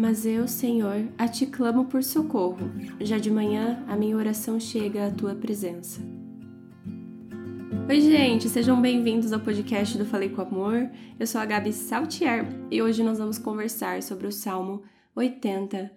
Mas eu, Senhor, a ti clamo por socorro. Já de manhã a minha oração chega à tua presença. Oi, gente, sejam bem-vindos ao podcast do Falei com Amor. Eu sou a Gabi Saltier e hoje nós vamos conversar sobre o Salmo 88.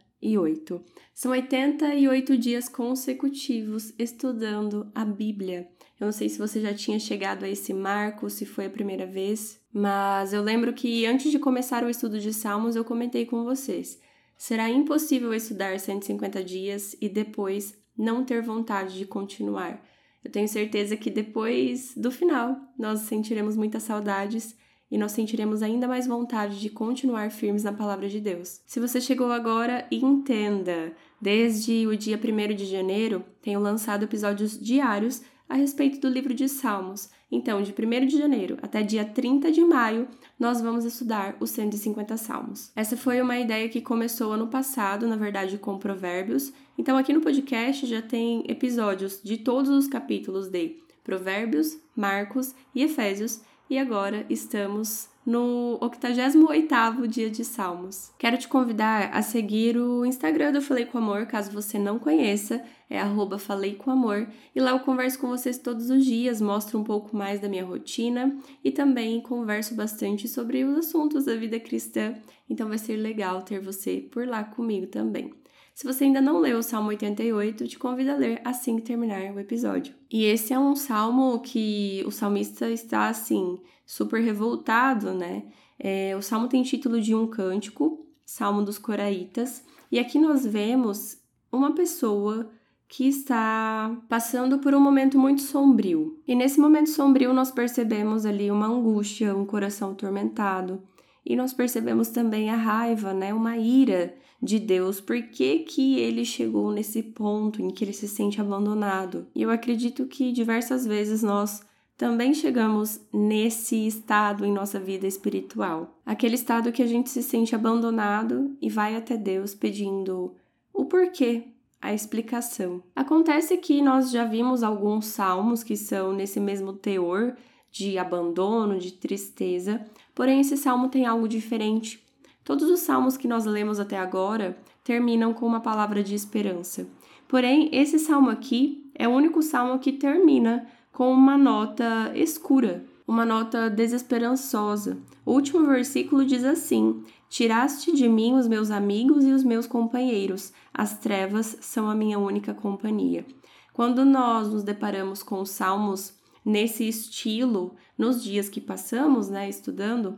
São 88 dias consecutivos estudando a Bíblia. Eu não sei se você já tinha chegado a esse marco, se foi a primeira vez, mas eu lembro que antes de começar o estudo de Salmos eu comentei com vocês. Será impossível estudar 150 dias e depois não ter vontade de continuar. Eu tenho certeza que depois do final nós sentiremos muitas saudades e nós sentiremos ainda mais vontade de continuar firmes na palavra de Deus. Se você chegou agora, entenda. Desde o dia 1 de janeiro, tenho lançado episódios diários a respeito do livro de Salmos. Então, de 1 de janeiro até dia 30 de maio, nós vamos estudar os 150 Salmos. Essa foi uma ideia que começou ano passado, na verdade, com Provérbios. Então, aqui no podcast já tem episódios de todos os capítulos de Provérbios, Marcos e Efésios, e agora estamos no 88º dia de Salmos. Quero te convidar a seguir o Instagram do Falei com Amor, caso você não conheça, é arroba Falei com Amor, e lá eu converso com vocês todos os dias, mostro um pouco mais da minha rotina e também converso bastante sobre os assuntos da vida cristã, então vai ser legal ter você por lá comigo também. Se você ainda não leu o Salmo 88, te convido a ler assim que terminar o episódio. E esse é um salmo que o salmista está assim, super revoltado, né? É, o salmo tem título de um cântico, Salmo dos Coraitas, e aqui nós vemos uma pessoa que está passando por um momento muito sombrio. E nesse momento sombrio nós percebemos ali uma angústia, um coração atormentado, e nós percebemos também a raiva, né, uma ira de Deus, por que, que ele chegou nesse ponto em que ele se sente abandonado. E eu acredito que diversas vezes nós também chegamos nesse estado em nossa vida espiritual. Aquele estado que a gente se sente abandonado e vai até Deus pedindo o porquê, a explicação. Acontece que nós já vimos alguns salmos que são nesse mesmo teor de abandono, de tristeza, porém esse salmo tem algo diferente Todos os salmos que nós lemos até agora terminam com uma palavra de esperança. Porém, esse salmo aqui é o único salmo que termina com uma nota escura, uma nota desesperançosa. O último versículo diz assim: Tiraste de mim os meus amigos e os meus companheiros, as trevas são a minha única companhia. Quando nós nos deparamos com os salmos nesse estilo, nos dias que passamos, né, estudando,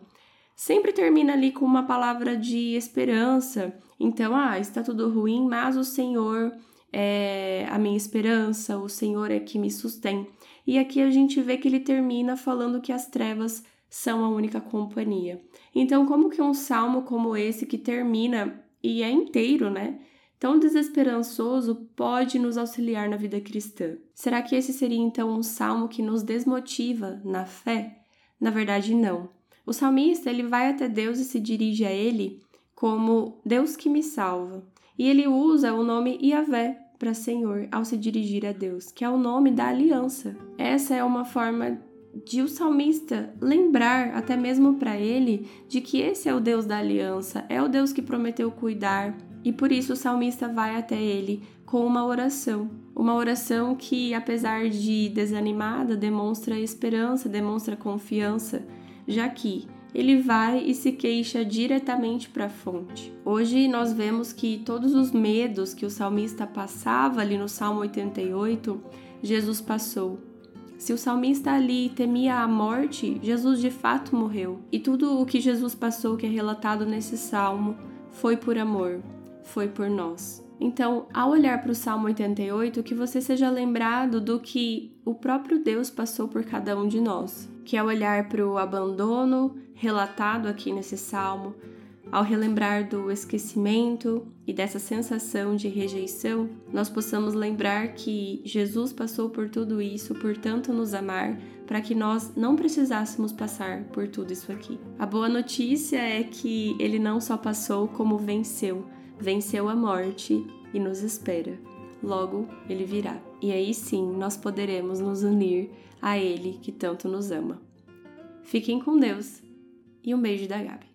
sempre termina ali com uma palavra de esperança. Então, ah, está tudo ruim, mas o Senhor é a minha esperança, o Senhor é que me sustém. E aqui a gente vê que ele termina falando que as trevas são a única companhia. Então, como que um salmo como esse que termina e é inteiro, né? Tão desesperançoso pode nos auxiliar na vida cristã? Será que esse seria então um salmo que nos desmotiva na fé? Na verdade, não. O salmista ele vai até Deus e se dirige a ele como Deus que me salva. E ele usa o nome Yahvé para Senhor ao se dirigir a Deus, que é o nome da aliança. Essa é uma forma de o salmista lembrar, até mesmo para ele, de que esse é o Deus da aliança, é o Deus que prometeu cuidar, e por isso o salmista vai até ele com uma oração. Uma oração que, apesar de desanimada, demonstra esperança, demonstra confiança já que ele vai e se queixa diretamente para a fonte. Hoje nós vemos que todos os medos que o salmista passava ali no Salmo 88, Jesus passou. Se o salmista ali temia a morte, Jesus de fato morreu. E tudo o que Jesus passou, que é relatado nesse salmo, foi por amor, foi por nós. Então, ao olhar para o Salmo 88, que você seja lembrado do que o próprio Deus passou por cada um de nós, que ao olhar para o abandono relatado aqui nesse salmo, ao relembrar do esquecimento e dessa sensação de rejeição, nós possamos lembrar que Jesus passou por tudo isso por tanto nos amar, para que nós não precisássemos passar por tudo isso aqui. A boa notícia é que ele não só passou, como venceu venceu a morte e nos espera. Logo ele virá, e aí sim nós poderemos nos unir a Ele que tanto nos ama. Fiquem com Deus e um beijo da Gabi.